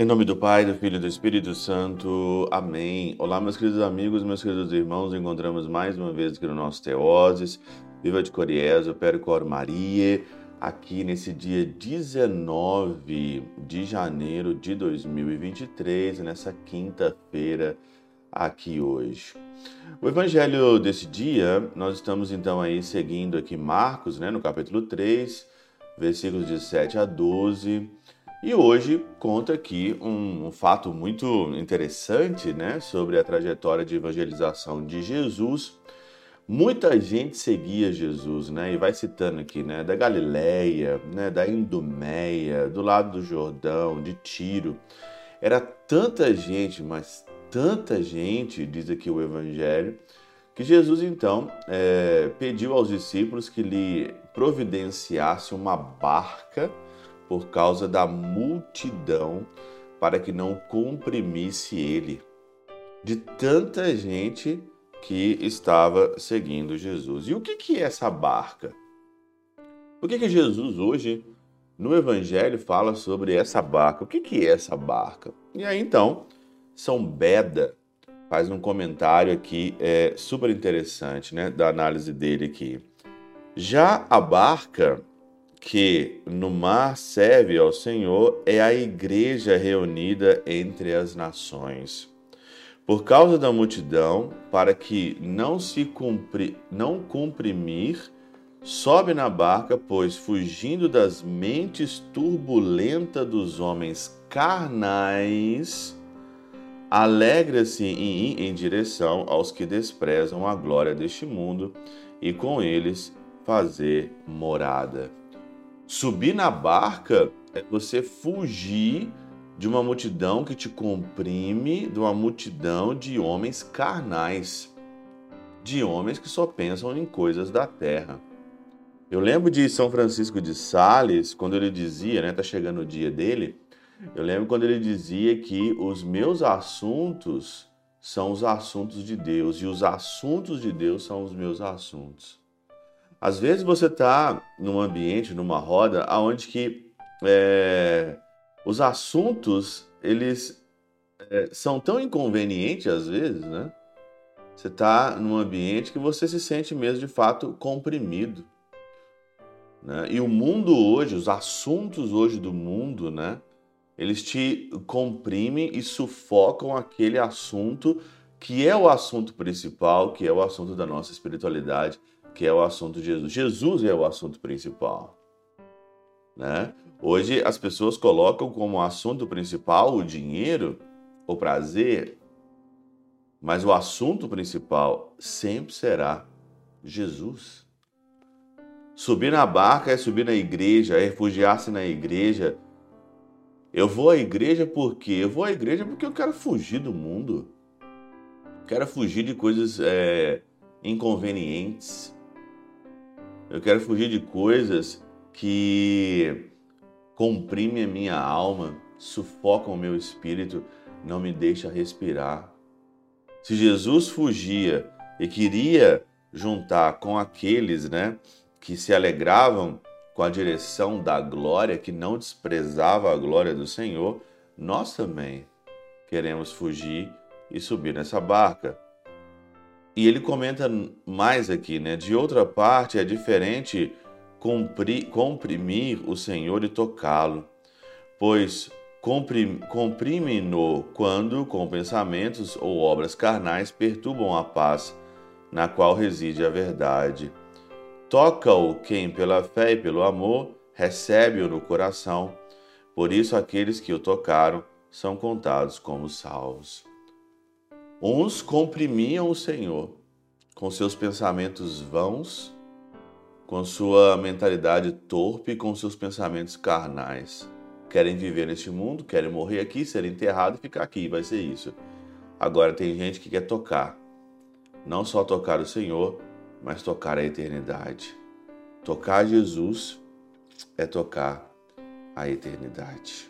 Em nome do Pai, do Filho e do Espírito Santo. Amém. Olá, meus queridos amigos, meus queridos irmãos. Encontramos mais uma vez aqui no nosso Teoses. Viva de Coriezo, Percor Maria. Aqui nesse dia 19 de janeiro de 2023, nessa quinta-feira, aqui hoje. O evangelho desse dia, nós estamos então aí seguindo aqui Marcos, né, no capítulo 3, versículos de 7 a 12. E hoje conta aqui um, um, fato muito interessante né, sobre a trajetória de evangelização de Jesus. Muita gente seguia Jesus, né? E vai citando aqui, né? Da Galileia, né? Da Idumeia, do lado do Jordão, de Tiro. Era tanta gente, mas tanta gente, diz aqui o Evangelho, que Jesus então é, pediu aos discípulos que lhe providenciasse uma barca por causa da multidão, para que não comprimisse ele, de tanta gente que estava seguindo Jesus. E o que, que é essa barca? Por que, que Jesus hoje no Evangelho fala sobre essa barca? O que, que é essa barca? E aí então, São Beda faz um comentário aqui é, super interessante, né, da análise dele aqui. Já a barca que no mar serve ao Senhor é a igreja reunida entre as nações. Por causa da multidão, para que não se cumpri, não comprimir, sobe na barca, pois fugindo das mentes turbulentas dos homens carnais, alegra-se em ir em direção aos que desprezam a glória deste mundo e com eles fazer morada. Subir na barca é você fugir de uma multidão que te comprime, de uma multidão de homens carnais, de homens que só pensam em coisas da terra. Eu lembro de São Francisco de Sales, quando ele dizia, né, tá chegando o dia dele, eu lembro quando ele dizia que os meus assuntos são os assuntos de Deus e os assuntos de Deus são os meus assuntos. Às vezes você está num ambiente, numa roda, onde que é, os assuntos eles é, são tão inconvenientes às vezes, né? Você está num ambiente que você se sente mesmo de fato comprimido. Né? E o mundo hoje, os assuntos hoje do mundo, né? Eles te comprimem e sufocam aquele assunto que é o assunto principal, que é o assunto da nossa espiritualidade, que é o assunto de Jesus. Jesus é o assunto principal. Né? Hoje as pessoas colocam como assunto principal o dinheiro, o prazer, mas o assunto principal sempre será Jesus. Subir na barca é subir na igreja, é refugiar-se na igreja. Eu vou à igreja porque eu vou à igreja porque eu quero fugir do mundo, quero fugir de coisas é, inconvenientes. Eu quero fugir de coisas que comprimem a minha alma, sufocam o meu espírito, não me deixa respirar. Se Jesus fugia e queria juntar com aqueles, né, que se alegravam com a direção da glória, que não desprezava a glória do Senhor, nós também queremos fugir e subir nessa barca. E ele comenta mais aqui, né? De outra parte, é diferente comprimir o Senhor e tocá-lo, pois comprime-no quando, com pensamentos ou obras carnais, perturbam a paz na qual reside a verdade. Toca-o quem, pela fé e pelo amor, recebe-o no coração. Por isso, aqueles que o tocaram são contados como salvos. Uns comprimiam o Senhor com seus pensamentos vãos, com sua mentalidade torpe, com seus pensamentos carnais. Querem viver neste mundo, querem morrer aqui, ser enterrado e ficar aqui, vai ser isso. Agora tem gente que quer tocar. Não só tocar o Senhor, mas tocar a eternidade. Tocar Jesus é tocar a eternidade.